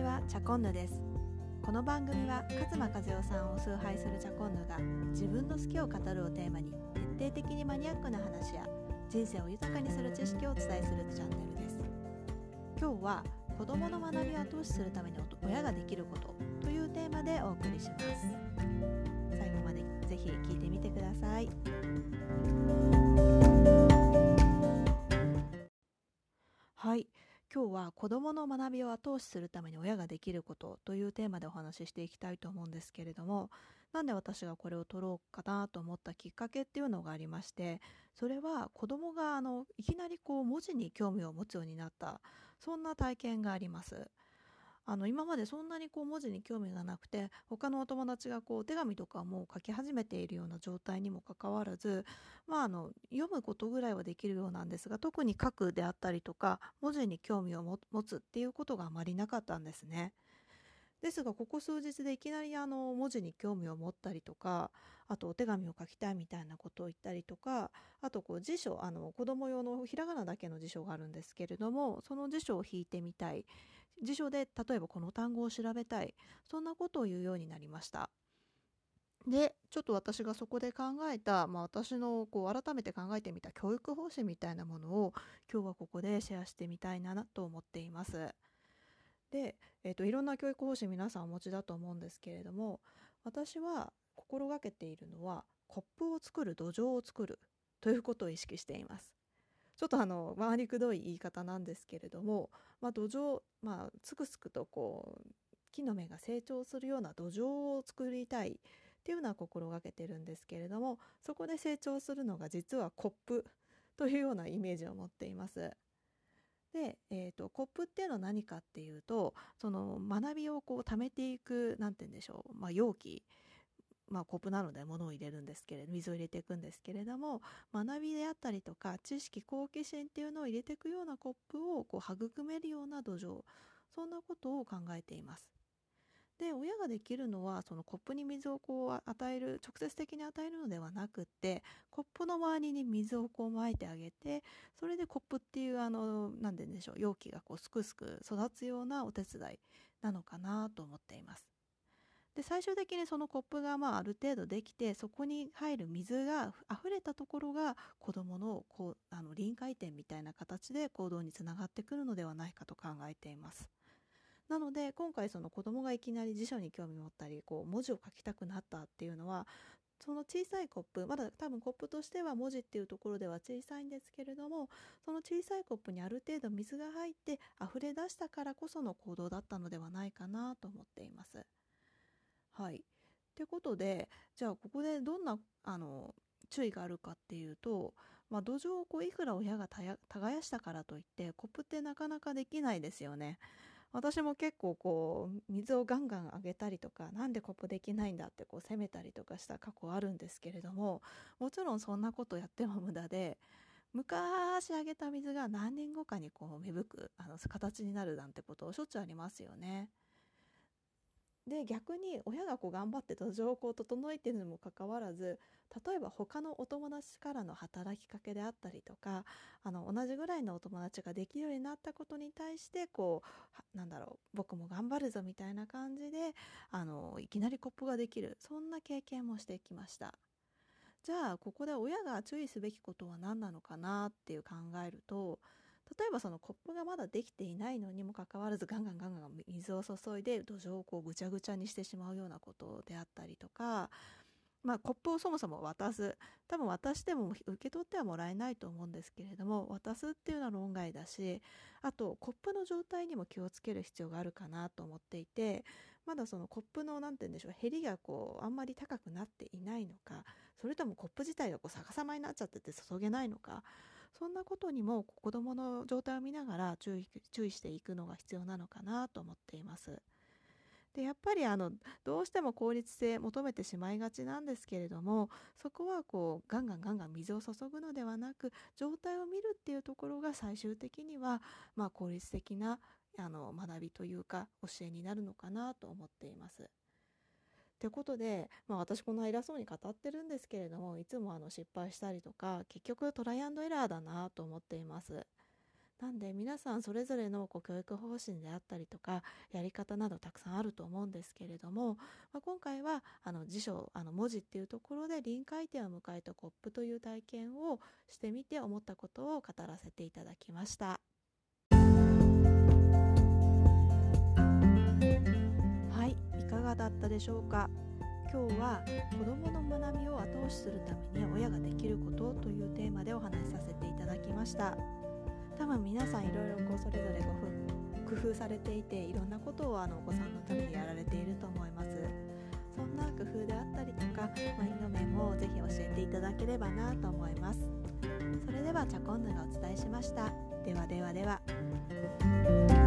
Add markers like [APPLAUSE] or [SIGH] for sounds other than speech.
ちはチャコンヌです。この番組は勝間和代さんを崇拝するチャコンヌが自分の好きを語るをテーマに徹底的にマニアックな話や人生を豊かにする知識をお伝えするチャンネルです。今日は子供の学びを後押しするために親ができることというテーマでお送りします。最後までぜひ聞いてみてください。今日は子どもの学びを後押しするために親ができることというテーマでお話ししていきたいと思うんですけれどもなんで私がこれを取ろうかなと思ったきっかけっていうのがありましてそれは子どもがあのいきなりこう文字に興味を持つようになったそんな体験があります。あの今までそんなにこう文字に興味がなくて他のお友達がこう手紙とかも書き始めているような状態にもかかわらず、まあ、あの読むことぐらいはできるようなんですが特に書くであったりとか文字に興味を持つっていうことがあまりなかったんですね。ですがここ数日でいきなりあの文字に興味を持ったりとかあとお手紙を書きたいみたいなことを言ったりとかあとこう辞書あの子供用のひらがなだけの辞書があるんですけれどもその辞書を引いてみたい辞書で例えばこの単語を調べたいそんなことを言うようになりました。でちょっと私がそこで考えた、まあ、私のこう改めて考えてみた教育方針みたいなものを今日はここでシェアしてみたいなと思っています。で、えーと、いろんな教育方針皆さんお持ちだと思うんですけれども私は心がけているのはコップを作る土壌を作るということを意識しています。ちょっとあの回りくどい言い方なんですけれども、まあ、土壌、まあ、つくつくとこう木の芽が成長するような土壌を作りたいっていうのは心がけてるんですけれどもそこで成長するのが実はコップというようなイメージを持っています。で、えーと、コップっていうのは何かっていうとその学びをこう貯めていく何て言うんでしょう、まあ、容器まあ、コップなので物を入れるんですけれど水を入れていくんですけれども学びであったりとか知識好奇心っていうのを入れていくようなコップをこう育めるような土壌そんなことを考えています。で親ができるのはそのコップに水をこう与える直接的に与えるのではなくってコップの周りに水をこうまいてあげてそれでコップっていうあの何て言うんでしょう容器がこうすくすく育つようなお手伝いなのかなと思っています。で最終的にそのコップがまあある程度できてそこに入る水が溢れたところが子どものこうあの臨界点みたいな形で行動につながってくるのではないかと考えています。なので今回その子どもがいきなり辞書に興味を持ったりこう文字を書きたくなったっていうのはその小さいコップまだ多分コップとしては文字っていうところでは小さいんですけれどもその小さいコップにある程度水が入って溢れ出したからこその行動だったのではないかなと思っています。はい。ってことで、じゃあここでどんなあの注意があるかっていうと、まあ、土壌をこういくら親が耕したからといってコップってなかなかできないですよね。私も結構こう水をガンガンあげたりとかなんでコップできないんだってこう責めたりとかした過去あるんですけれどももちろんそんなことやっても無駄で昔あげた水が何年後かにこう芽吹くあの形になるなんてことしょっちゅうありますよね。で逆に親がこう頑張って土壌を整えているにもかかわらず例えば他のお友達からの働きかけであったりとかあの同じぐらいのお友達ができるようになったことに対してこうなんだろう僕も頑張るぞみたいな感じであのいきなりコップができるそんな経験もしてきました。じゃあここで親が注意すべきことは何なのかなっていう考えると例えばそのコップがまだできていないのにもかかわらず [LAUGHS] ガンガンガンガン水を注いで土壌をこうぐちゃぐちゃにしてしまうようなことであったりとかまあ、コップをそもそも渡す。多分渡しても受け取ってはもらえないと思うんですけれども渡すっていうのは論外だしあとコップの状態にも気をつける必要があるかなと思っていてまだそのコップの何て言うんでしょうへりがこうあんまり高くなっていないのかそれともコップ自体がこう逆さまになっちゃってて注げないのかそんなことにも子どもの状態を見ながら注意注意していくのが必要なのかなと思っています。でやっぱりあのどうしても効率性求めてしまいがちなんですけれどもそこはこうガンガンガンガン水を注ぐのではなく状態を見るっていうところが最終的には、まあ、効率的なあの学びというか教えになるのかなと思っています。ってことで、まあ、私こんな偉そうに語ってるんですけれどもいつもあの失敗したりとか結局トライアンドエラーだなと思っています。なんで皆さんそれぞれのこう教育方針であったりとかやり方などたくさんあると思うんですけれども、まあ、今回はあの辞書あの文字っていうところで臨界点を迎えたコップという体験をしてみて思ったことを語らせていただきました。でしょうか？今日は子どもの学びを後押しするために親ができることというテーマでお話しさせていただきました。多分皆さんいろいろこうそれぞれご工夫されていていろんなことをあのお子さんのためにやられていると思います。そんな工夫であったりとかマインド面もぜひ教えていただければなと思います。それではチャコンヌがお伝えしました。ではではでは。